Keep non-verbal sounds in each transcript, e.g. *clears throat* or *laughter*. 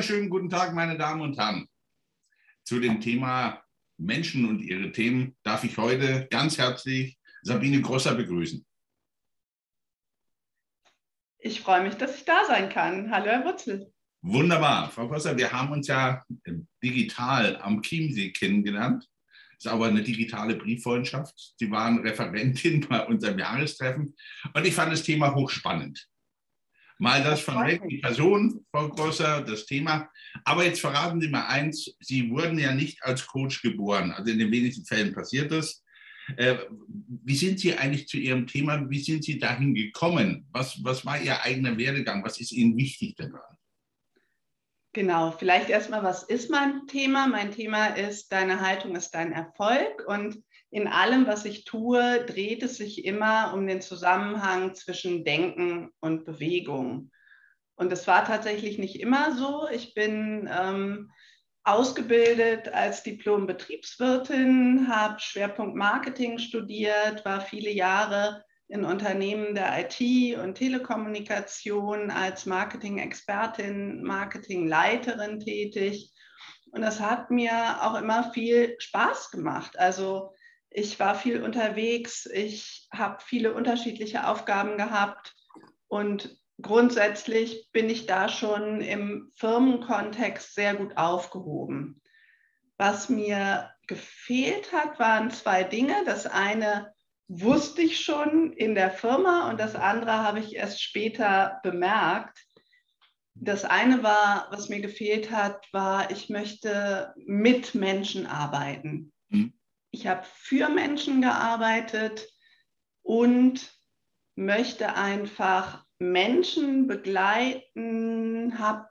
wunderschönen guten Tag, meine Damen und Herren. Zu dem Thema Menschen und ihre Themen darf ich heute ganz herzlich Sabine Grosser begrüßen. Ich freue mich, dass ich da sein kann. Hallo, Herr Wurzel. Wunderbar. Frau Grosser, wir haben uns ja digital am Chiemsee kennengelernt. Das ist aber eine digitale Brieffreundschaft. Sie waren Referentin *laughs* bei unserem Jahrestreffen und ich fand das Thema hochspannend. Mal das von weg, die Person, Frau Grosser, das Thema. Aber jetzt verraten Sie mal eins, Sie wurden ja nicht als Coach geboren. Also in den wenigsten Fällen passiert das. Äh, wie sind Sie eigentlich zu Ihrem Thema? Wie sind Sie dahin gekommen? Was, was war Ihr eigener Werdegang? Was ist Ihnen wichtig daran? Genau, vielleicht erstmal, was ist mein Thema? Mein Thema ist, deine Haltung ist dein Erfolg. Und in allem, was ich tue, dreht es sich immer um den Zusammenhang zwischen Denken und Bewegung. Und es war tatsächlich nicht immer so. Ich bin ähm, ausgebildet als Diplom-Betriebswirtin, habe Schwerpunkt Marketing studiert, war viele Jahre in Unternehmen der IT und Telekommunikation als Marketing-Expertin, Marketingleiterin tätig. Und das hat mir auch immer viel Spaß gemacht. Also ich war viel unterwegs, ich habe viele unterschiedliche Aufgaben gehabt und grundsätzlich bin ich da schon im Firmenkontext sehr gut aufgehoben. Was mir gefehlt hat, waren zwei Dinge. Das eine wusste ich schon in der Firma und das andere habe ich erst später bemerkt. Das eine war, was mir gefehlt hat, war, ich möchte mit Menschen arbeiten. Ich habe für Menschen gearbeitet und möchte einfach Menschen begleiten, habe,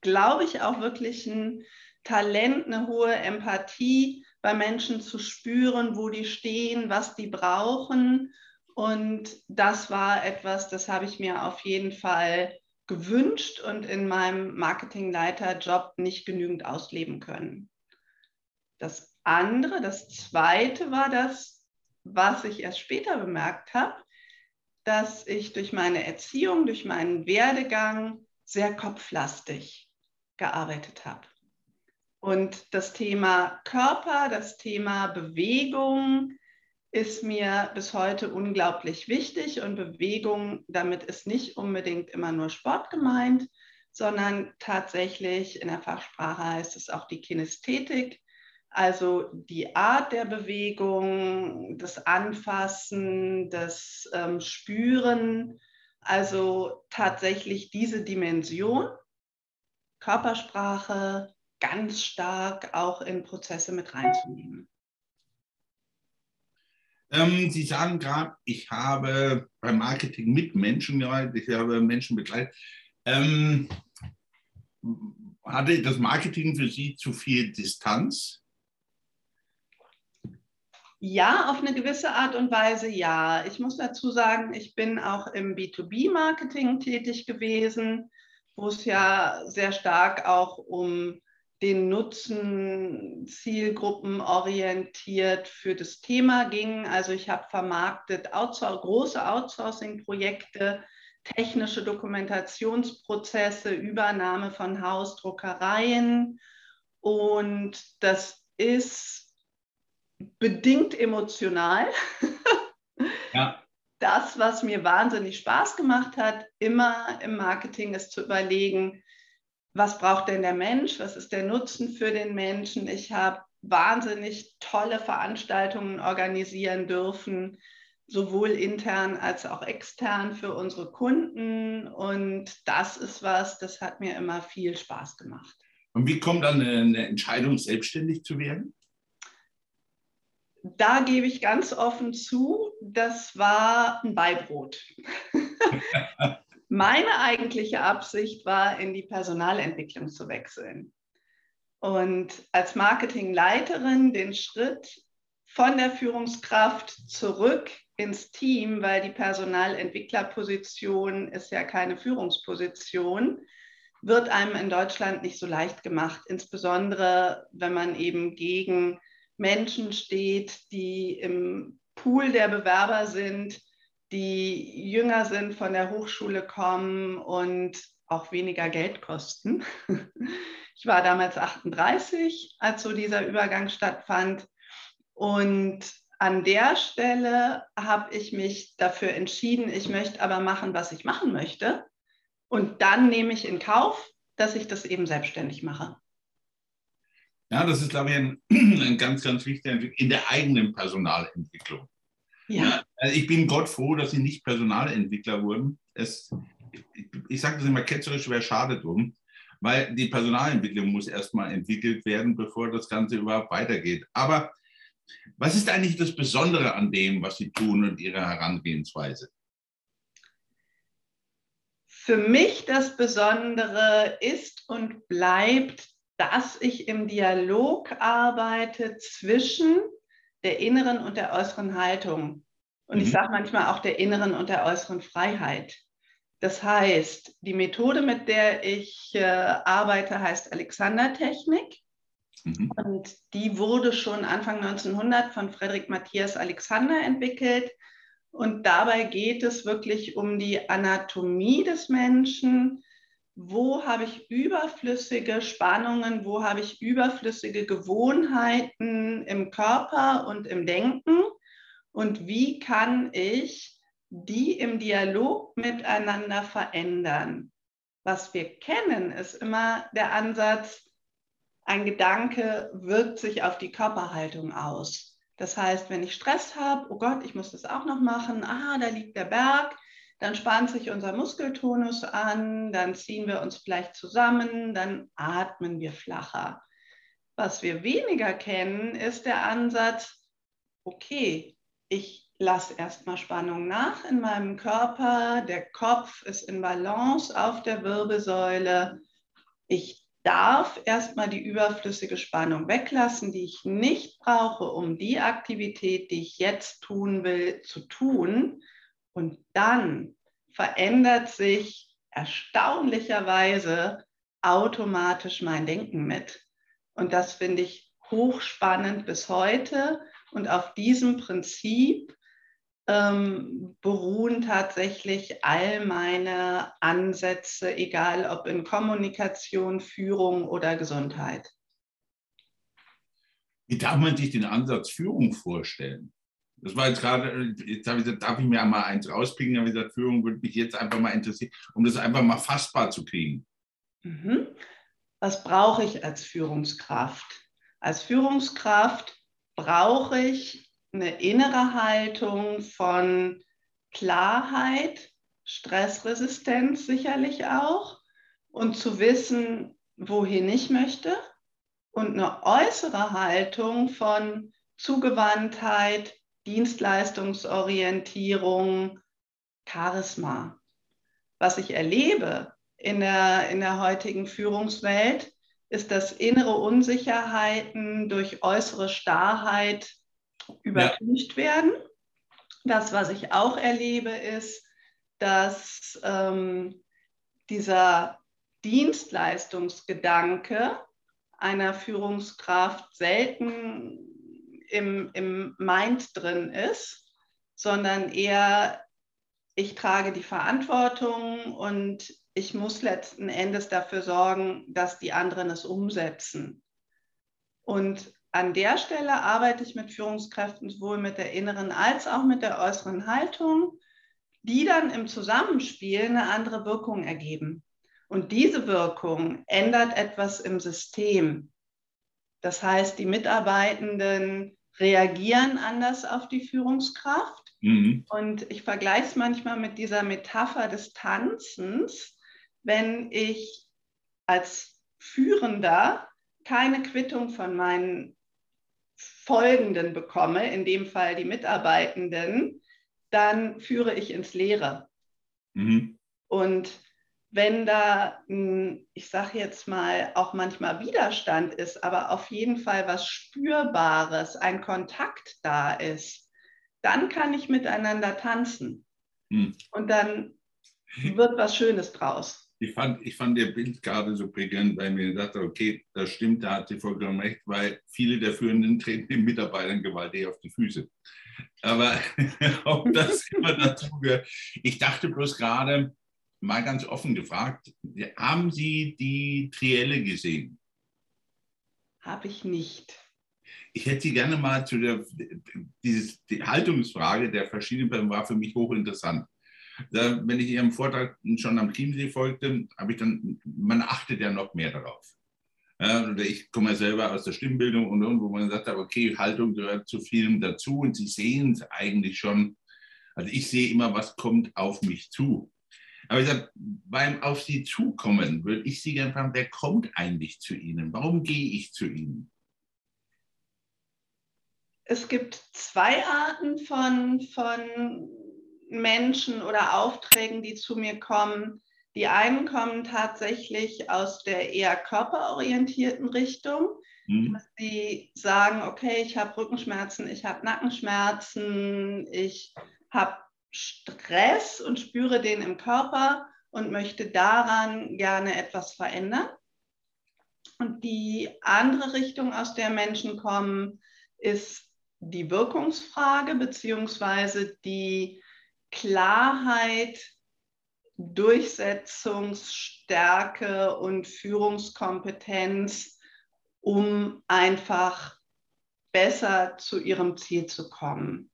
glaube ich, auch wirklich ein Talent, eine hohe Empathie bei Menschen zu spüren, wo die stehen, was die brauchen. Und das war etwas, das habe ich mir auf jeden Fall gewünscht und in meinem Marketingleiterjob nicht genügend ausleben können. Das andere, das zweite war das, was ich erst später bemerkt habe, dass ich durch meine Erziehung, durch meinen Werdegang sehr kopflastig gearbeitet habe. Und das Thema Körper, das Thema Bewegung ist mir bis heute unglaublich wichtig. Und Bewegung, damit ist nicht unbedingt immer nur Sport gemeint, sondern tatsächlich in der Fachsprache heißt es auch die Kinästhetik, also die Art der Bewegung, das Anfassen, das ähm, Spüren, also tatsächlich diese Dimension, Körpersprache ganz stark auch in Prozesse mit reinzunehmen. Ähm, Sie sagen gerade, ich habe beim Marketing mit Menschen gearbeitet, ich habe Menschen begleitet. Ähm, hatte das Marketing für Sie zu viel Distanz? Ja, auf eine gewisse Art und Weise ja. Ich muss dazu sagen, ich bin auch im B2B-Marketing tätig gewesen, wo es ja sehr stark auch um den Nutzen zielgruppenorientiert für das Thema ging. Also ich habe vermarktet outsour große Outsourcing-Projekte, technische Dokumentationsprozesse, Übernahme von Hausdruckereien. Und das ist bedingt emotional. *laughs* Ja. Das, was mir wahnsinnig Spaß gemacht hat, immer im Marketing ist zu überlegen, was braucht denn der Mensch, was ist der Nutzen für den Menschen. Ich habe wahnsinnig tolle Veranstaltungen organisieren dürfen, sowohl intern als auch extern für unsere Kunden. Und das ist was, das hat mir immer viel Spaß gemacht. Und wie kommt dann eine Entscheidung, selbstständig zu werden? Da gebe ich ganz offen zu, das war ein Beibrot. *laughs* Meine eigentliche Absicht war, in die Personalentwicklung zu wechseln. Und als Marketingleiterin den Schritt von der Führungskraft zurück ins Team, weil die Personalentwicklerposition ist ja keine Führungsposition, wird einem in Deutschland nicht so leicht gemacht, insbesondere wenn man eben gegen Menschen steht, die im Pool der Bewerber sind, die jünger sind, von der Hochschule kommen und auch weniger Geld kosten. *laughs* Ich war damals 38, als so dieser Übergang stattfand. Und an der Stelle habe ich mich dafür entschieden, ich möchte aber machen, was ich machen möchte. Und dann nehme ich in Kauf, dass ich das eben selbstständig mache. Ja, das ist, glaube ich, ein, *clears throat* ein ganz, ganz wichtiger Entwicklung in der eigenen Personalentwicklung. Ja. ja. Also ich bin Gott froh, dass Sie nicht Personalentwickler wurden. Es, ich, ich sage das immer ketzerisch, wäre schade drum, weil die Personalentwicklung muss erstmal entwickelt werden, bevor das Ganze überhaupt weitergeht. Aber was ist eigentlich das Besondere an dem, was Sie tun und Ihrer Herangehensweise? Für mich das Besondere ist und bleibt, dass ich im Dialog arbeite zwischen der inneren und der äußeren Haltung. Und mhm. ich sage manchmal auch der inneren und der äußeren Freiheit. Das heißt, die Methode, mit der ich äh, arbeite, heißt Alexander-Technik. Mhm. Und die wurde schon Anfang 1900 von Friedrich Matthias Alexander entwickelt. Und dabei geht es wirklich um die Anatomie des Menschen. Wo habe ich überflüssige Spannungen? Wo habe ich überflüssige Gewohnheiten im Körper und im Denken? Und wie kann ich die im Dialog miteinander verändern? Was wir kennen, ist immer der Ansatz, ein Gedanke wirkt sich auf die Körperhaltung aus. Das heißt, wenn ich Stress habe, oh Gott, ich muss das auch noch machen, ah, da liegt der Berg, dann spannt sich unser Muskeltonus an, dann ziehen wir uns vielleicht zusammen, dann atmen wir flacher. Was wir weniger kennen, ist der Ansatz, okay, ich lasse erstmal Spannung nach in meinem Körper, der Kopf ist in Balance auf der Wirbelsäule, ich darf erstmal die überflüssige Spannung weglassen, die ich nicht brauche, um die Aktivität, die ich jetzt tun will, zu tun. Und dann verändert sich erstaunlicherweise automatisch mein Denken mit. Und das finde ich hochspannend bis heute. Und auf diesem Prinzip ähm, beruhen tatsächlich all meine Ansätze, egal ob in Kommunikation, Führung oder Gesundheit. Wie darf man sich den Ansatz Führung vorstellen? Das war jetzt gerade, jetzt habe ich gesagt, darf ich mir einmal eins rauspicken? Da habe ich gesagt, Führung würde mich jetzt einfach mal interessieren, um das einfach mal fassbar zu kriegen. Mhm. Was brauche ich als Führungskraft? Als Führungskraft brauche ich eine innere Haltung von Klarheit, Stressresistenz sicherlich auch und zu wissen, wohin ich möchte und eine äußere Haltung von Zugewandtheit, Dienstleistungsorientierung, Charisma. Was ich erlebe in der, in der heutigen Führungswelt, ist, dass innere Unsicherheiten durch äußere Starrheit übertüncht ja. werden. Das, was ich auch erlebe, ist, dass ähm, dieser Dienstleistungsgedanke einer Führungskraft selten im, im Mind drin ist, sondern eher, ich trage die Verantwortung und ich muss letzten Endes dafür sorgen, dass die anderen es umsetzen. Und an der Stelle arbeite ich mit Führungskräften sowohl mit der inneren als auch mit der äußeren Haltung, die dann im Zusammenspiel eine andere Wirkung ergeben. Und diese Wirkung ändert etwas im System. Das heißt, die Mitarbeitenden reagieren anders auf die Führungskraft. Mhm. Und ich vergleiche es manchmal mit dieser Metapher des Tanzens. Wenn ich als Führender keine Quittung von meinen Folgenden bekomme, in dem Fall die Mitarbeitenden, dann führe ich ins Leere. Mhm. Und wenn da, ich sage jetzt mal, auch manchmal Widerstand ist, aber auf jeden Fall was Spürbares, ein Kontakt da ist, dann kann ich miteinander tanzen. Mhm. Und dann wird was Schönes draus ich fand, ich fand Ihr Bild gerade so prägend, weil mir dachte, okay, das stimmt, da hat sie vollkommen recht, weil viele der Führenden *laughs* treten den Mitarbeitern gewaltig auf die Füße. Aber *laughs* ob das immer dazu gehört. Ich dachte bloß gerade, mal ganz offen gefragt, haben Sie die Trielle gesehen? Habe ich nicht. Ich hätte Sie gerne mal zu der dieses, die Haltungsfrage der verschiedenen Personen war für mich hochinteressant. Da, wenn ich Ihrem Vortrag schon am Chiemsee folgte, habe ich dann, man achtet ja noch mehr darauf. Ja, ich komme ja selber aus der Stimmbildung und, und wo man sagt, okay, Haltung gehört zu vielem dazu und Sie sehen es eigentlich schon. Also ich sehe immer, was kommt auf mich zu. Aber ich sage, beim Auf Sie zukommen, würde ich Sie gerne fragen, wer kommt eigentlich zu Ihnen? Warum gehe ich zu Ihnen? Es gibt zwei Arten von, von Menschen oder Aufträgen, die zu mir kommen. Die einen kommen tatsächlich aus der eher körperorientierten Richtung. Mhm. Die sagen, okay, ich habe Rückenschmerzen, ich habe Nackenschmerzen, ich habe Stress und spüre den im Körper und möchte daran gerne etwas verändern. Und die andere Richtung, aus der Menschen kommen, ist die Wirkungsfrage beziehungsweise die Klarheit, Durchsetzungsstärke und Führungskompetenz, um einfach besser zu ihrem Ziel zu kommen.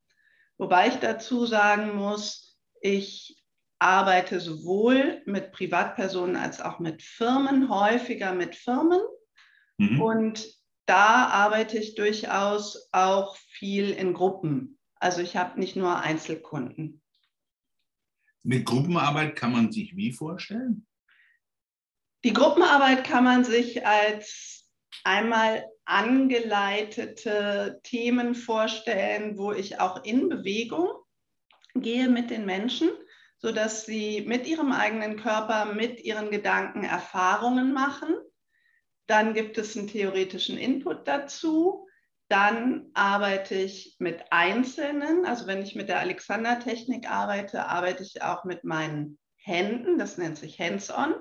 Wobei ich dazu sagen muss, ich arbeite sowohl mit Privatpersonen als auch mit Firmen, häufiger mit Firmen. Mhm. Und da arbeite ich durchaus auch viel in Gruppen. Also ich habe nicht nur Einzelkunden. Mit Gruppenarbeit kann man sich wie vorstellen? Die Gruppenarbeit kann man sich als einmal angeleitete Themen vorstellen, wo ich auch in Bewegung gehe mit den Menschen, sodass sie mit ihrem eigenen Körper, mit ihren Gedanken Erfahrungen machen. Dann gibt es einen theoretischen Input dazu. Dann arbeite ich mit Einzelnen. Also wenn ich mit der Alexander-Technik arbeite, arbeite ich auch mit meinen Händen. Das nennt sich Hands-on.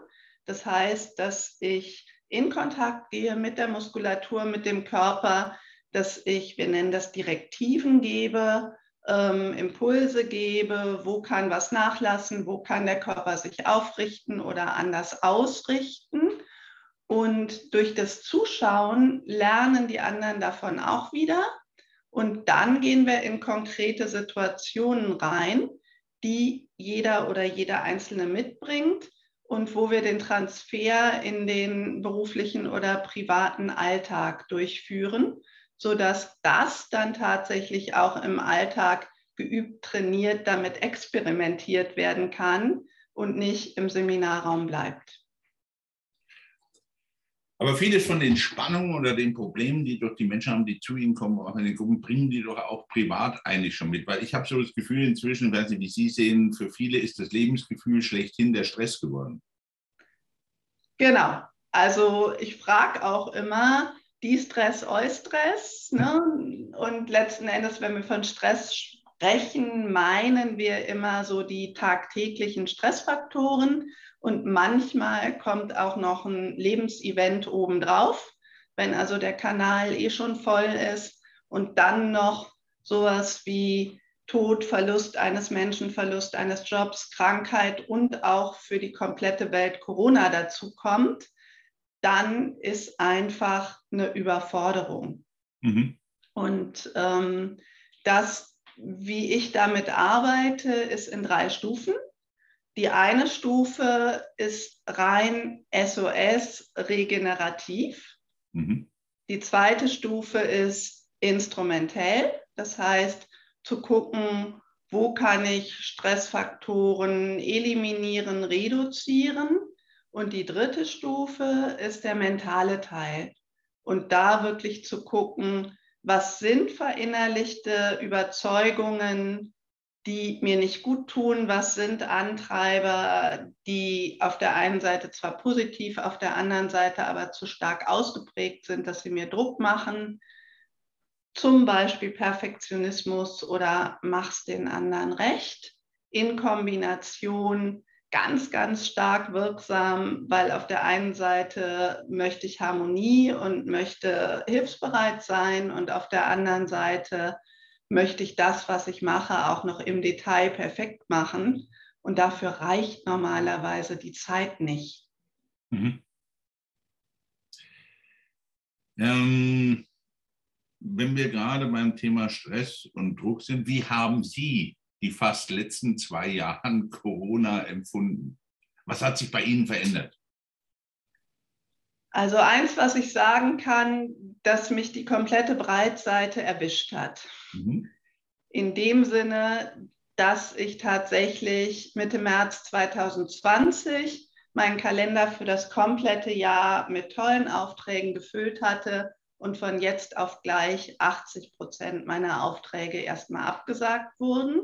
Das heißt, dass ich in Kontakt gehe mit der Muskulatur, mit dem Körper, dass ich, wir nennen das Direktiven gebe, ähm, Impulse gebe, wo kann was nachlassen, wo kann der Körper sich aufrichten oder anders ausrichten. Und durch das Zuschauen lernen die anderen davon auch wieder. Und dann gehen wir in konkrete Situationen rein, die jeder oder jeder Einzelne mitbringt und wo wir den Transfer in den beruflichen oder privaten Alltag durchführen, sodass das dann tatsächlich auch im Alltag geübt, trainiert, damit experimentiert werden kann und nicht im Seminarraum bleibt. Aber vieles von den Spannungen oder den Problemen, die doch die Menschen haben, die zu ihnen kommen, auch in den Gruppen, bringen die doch auch privat eigentlich schon mit. Weil ich habe so das Gefühl inzwischen, weiß nicht, wie Sie sehen, für viele ist das Lebensgefühl schlechthin der Stress geworden. Genau. Also ich frage auch immer, die Stress, Eustress. Ne? *laughs* Und letzten Endes, wenn wir von Stress sprechen, meinen wir immer so die tagtäglichen Stressfaktoren. Und manchmal kommt auch noch ein Lebensevent obendrauf, wenn also der Kanal eh schon voll ist und dann noch sowas wie Tod, Verlust eines Menschen, Verlust eines Jobs, Krankheit und auch für die komplette Welt Corona dazu kommt, dann ist einfach eine Überforderung. Mhm. Und ähm, das, wie ich damit arbeite, ist in drei Stufen. Die eine Stufe ist rein SOS regenerativ. Mhm. Die zweite Stufe ist instrumentell. Das heißt, zu gucken, wo kann ich Stressfaktoren eliminieren, reduzieren. Und die dritte Stufe ist der mentale Teil. Und da wirklich zu gucken, was sind verinnerlichte Überzeugungen, die mir nicht gut tun? Was sind Antreiber, die auf der einen Seite zwar positiv, auf der anderen Seite aber zu stark ausgeprägt sind, dass sie mir Druck machen? Zum Beispiel Perfektionismus oder mach's den anderen recht in Kombination ganz, ganz stark wirksam, weil auf der einen Seite möchte ich Harmonie und möchte hilfsbereit sein und auf der anderen Seite möchte ich das, was ich mache, auch noch im Detail perfekt machen. Und dafür reicht normalerweise die Zeit nicht. Mhm. Ähm, wenn wir gerade beim Thema Stress und Druck sind, wie haben Sie die fast letzten zwei Jahre *laughs* Corona empfunden? Was hat sich bei Ihnen verändert? Also eins, was ich sagen kann, dass mich die komplette Breitseite erwischt hat. Mhm. In dem Sinne, dass ich tatsächlich Mitte März 2020 meinen Kalender für das komplette Jahr mit tollen Aufträgen gefüllt hatte und von jetzt auf gleich 80 Prozent meiner Aufträge erstmal abgesagt wurden.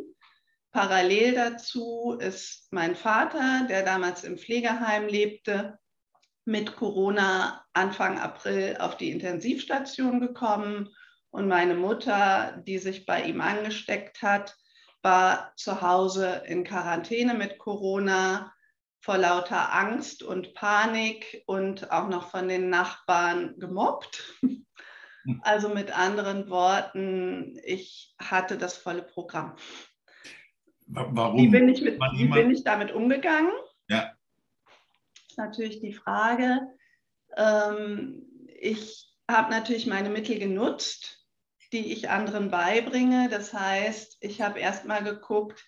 Parallel dazu ist mein Vater, der damals im Pflegeheim lebte, mit Corona Anfang April auf die Intensivstation gekommen und meine Mutter, die sich bei ihm angesteckt hat, war zu Hause in Quarantäne mit Corona vor lauter Angst und Panik und auch noch von den Nachbarn gemobbt. *laughs* Also mit anderen Worten, ich hatte das volle Programm. Warum? Wie bin ich, mit, wie bin ich damit umgegangen? Ja natürlich die Frage. Ähm, ich habe natürlich meine Mittel genutzt, die ich anderen beibringe. Das heißt, ich habe erstmal geguckt,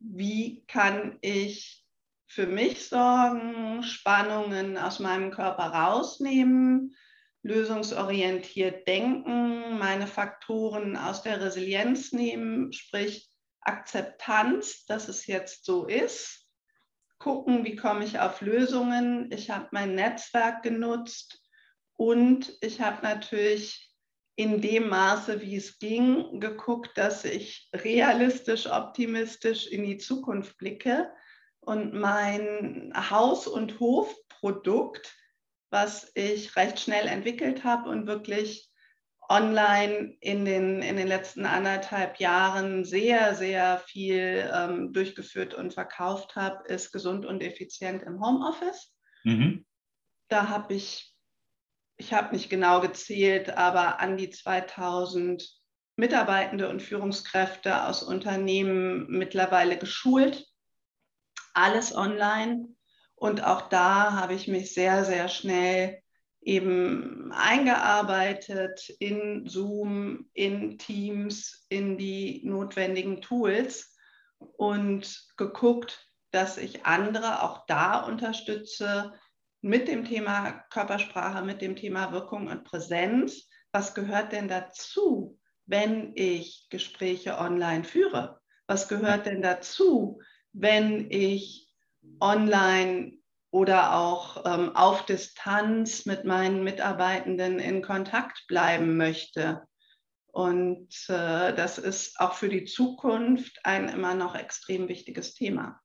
wie kann ich für mich sorgen, Spannungen aus meinem Körper rausnehmen, lösungsorientiert denken, meine Faktoren aus der Resilienz nehmen, sprich Akzeptanz, dass es jetzt so ist gucken, wie komme ich auf Lösungen. Ich habe mein Netzwerk genutzt und ich habe natürlich in dem Maße, wie es ging, geguckt, dass ich realistisch, optimistisch in die Zukunft blicke und mein Haus- und Hofprodukt, was ich recht schnell entwickelt habe und wirklich online in den, in den letzten anderthalb Jahren sehr, sehr viel ähm, durchgeführt und verkauft habe, ist gesund und effizient im Homeoffice. Mhm. Da habe ich, ich habe nicht genau gezählt, aber an die 2000 Mitarbeitende und Führungskräfte aus Unternehmen mittlerweile geschult. Alles online. Und auch da habe ich mich sehr, sehr schnell eben eingearbeitet in Zoom, in Teams, in die notwendigen Tools und geguckt, dass ich andere auch da unterstütze mit dem Thema Körpersprache, mit dem Thema Wirkung und Präsenz. Was gehört denn dazu, wenn ich Gespräche online führe? Was gehört denn dazu, wenn ich online oder auch ähm, auf Distanz mit meinen Mitarbeitenden in Kontakt bleiben möchte. Und äh, das ist auch für die Zukunft ein immer noch extrem wichtiges Thema.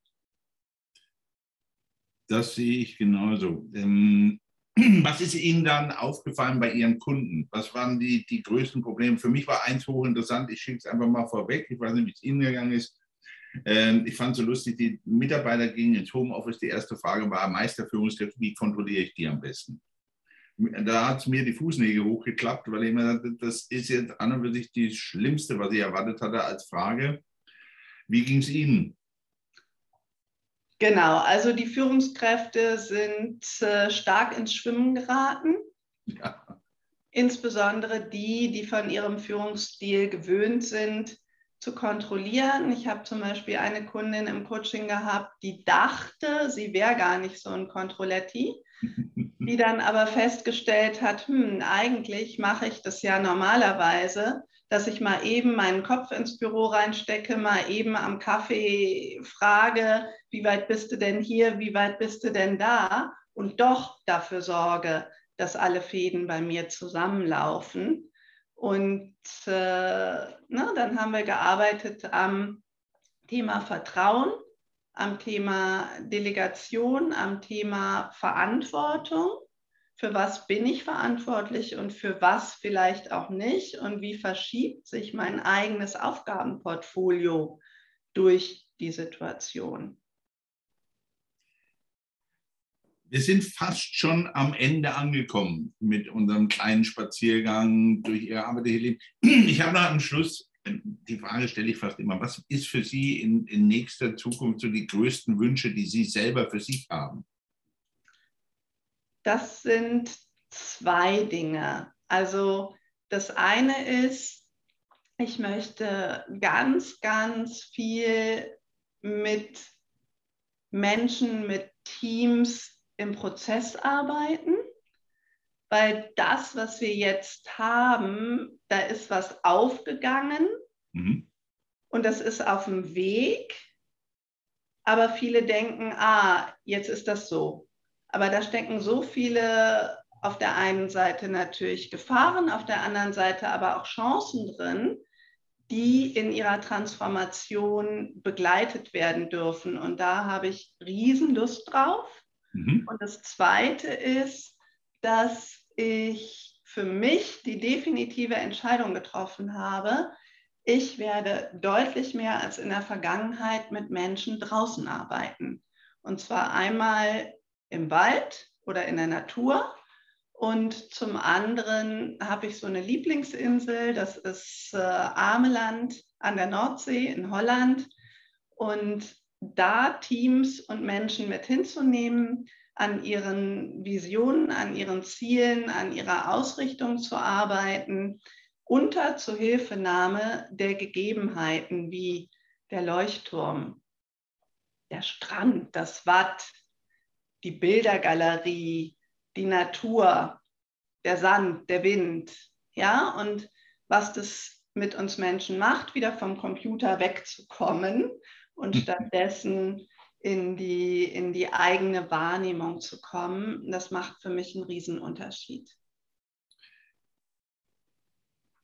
Das sehe ich genauso. Ähm, *clears throat* was ist Ihnen dann aufgefallen bei Ihren Kunden? Was waren die, die größten Probleme? Für mich war eins hochinteressant, ich schicke es einfach mal vorweg, ich weiß nicht, wie es Ihnen gegangen ist. Ähm, ich fand es so lustig, die Mitarbeiter gingen ins Homeoffice. Die erste Frage war, Meisterführungskräfte, wie kontrolliere ich die am besten? Da hat es mir die Fußnägel hochgeklappt, weil ich mir dachte, das ist jetzt an und für sich das Schlimmste, was ich erwartet hatte als Frage. Wie ging es Ihnen? Genau, also die Führungskräfte sind äh, stark ins Schwimmen geraten. Ja. Insbesondere die, die von ihrem Führungsstil gewöhnt sind, zu kontrollieren. Ich habe zum Beispiel eine Kundin im Coaching gehabt, die dachte, sie wäre gar nicht so ein Controletti, *laughs* die dann aber festgestellt hat, hm, eigentlich mache ich das ja normalerweise, dass ich mal eben meinen Kopf ins Büro reinstecke, mal eben am Kaffee frage, wie weit bist du denn hier, wie weit bist du denn da und doch dafür sorge, dass alle Fäden bei mir zusammenlaufen. Und äh, na, dann haben wir gearbeitet am Thema Vertrauen, am Thema Delegation, am Thema Verantwortung. Für was bin ich verantwortlich und für was vielleicht auch nicht? Und wie verschiebt sich mein eigenes Aufgabenportfolio durch die Situation? Wir sind fast schon am Ende angekommen mit unserem kleinen Spaziergang durch Ihre Arbeit. Ich habe noch am Schluss die Frage stelle ich fast immer, was ist für Sie in, in nächster Zukunft so die größten Wünsche, die Sie selber für sich haben? Das sind zwei Dinge. Also das eine ist, ich möchte ganz, ganz viel mit Menschen, mit Teams im Prozess arbeiten, weil das, was wir jetzt haben, da ist was aufgegangen mhm. und das ist auf dem Weg, aber viele denken, ah, jetzt ist das so. Aber da stecken so viele auf der einen Seite natürlich Gefahren, auf der anderen Seite aber auch Chancen drin, die in ihrer Transformation begleitet werden dürfen. Und da habe ich Riesenlust drauf. Mhm. Und das Zweite ist, dass ich für mich die definitive Entscheidung getroffen habe, ich werde deutlich mehr als in der Vergangenheit mit Menschen draußen arbeiten. Und zwar einmal im Wald oder in der Natur und zum anderen habe ich so eine Lieblingsinsel, das ist äh, Ameland an der Nordsee in Holland. Und da Teams und Menschen mit hinzunehmen, an ihren Visionen, an ihren Zielen, an ihrer Ausrichtung zu arbeiten, unter Zuhilfenahme der Gegebenheiten wie der Leuchtturm, der Strand, das Watt, die Bildergalerie, die Natur, der Sand, der Wind, ja, und was das mit uns Menschen macht, wieder vom Computer wegzukommen und hm. stattdessen in die, in die eigene Wahrnehmung zu kommen, das macht für mich einen Riesenunterschied.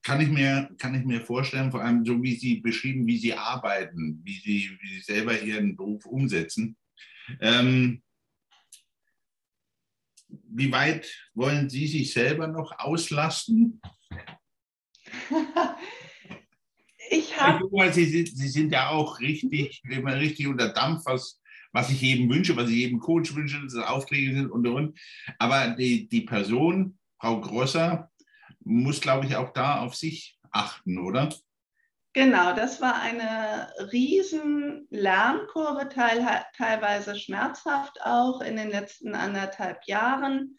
Kann ich, mir, kann ich mir vorstellen, vor allem so wie Sie beschrieben, wie Sie arbeiten, wie Sie, wie Sie selber Ihren Beruf umsetzen. Ähm, wie weit wollen Sie sich selber noch auslasten? *laughs* ich habe. Sie, sind, Sie sind ja auch richtig, *laughs* richtig unter Dampf, was, was ich jedem wünsche, was ich jedem Coach wünsche, dass es Aufträge sind und und. Aber die, die Person, Frau Grosser, muss, glaube ich, auch da auf sich achten, oder? Genau, das war eine riesen Lernkurve, teil, teilweise schmerzhaft auch in den letzten anderthalb Jahren,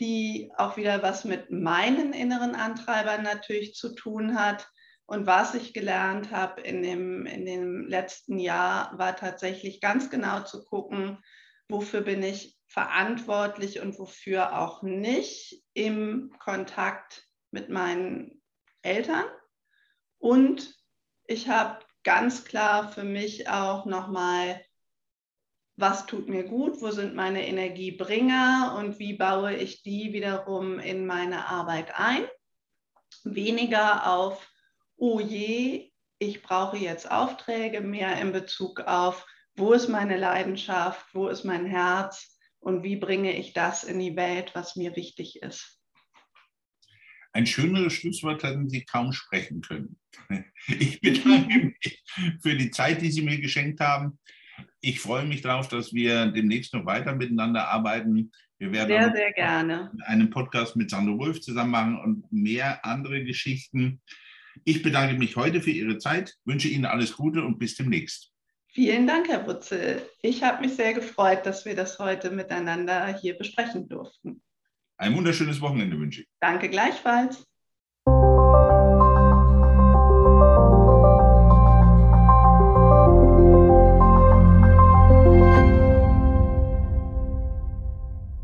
die auch wieder was mit meinen inneren Antreibern natürlich zu tun hat. Und was ich gelernt habe in dem, in dem letzten Jahr, war tatsächlich ganz genau zu gucken, wofür bin ich verantwortlich und wofür auch nicht im Kontakt mit meinen Eltern und ich habe ganz klar für mich auch nochmal, was tut mir gut, wo sind meine Energiebringer und wie baue ich die wiederum in meine Arbeit ein. Weniger auf, oh je, ich brauche jetzt Aufträge, mehr in Bezug auf, wo ist meine Leidenschaft, wo ist mein Herz und wie bringe ich das in die Welt, was mir wichtig ist. Ein schöneres Schlusswort hätten Sie kaum sprechen können. *laughs* Ich bedanke *laughs* mich für die Zeit, die Sie mir geschenkt haben. Ich freue mich darauf, dass wir demnächst noch weiter miteinander arbeiten. Wir werden sehr, sehr gerne einen Podcast mit Sandro Wolf zusammen machen und mehr andere Geschichten. Ich bedanke mich heute für Ihre Zeit, wünsche Ihnen alles Gute und bis demnächst. Vielen Dank, Herr Wutzel. Ich habe mich sehr gefreut, dass wir das heute miteinander hier besprechen durften. Ein wunderschönes Wochenende wünsche ich. Danke gleichfalls.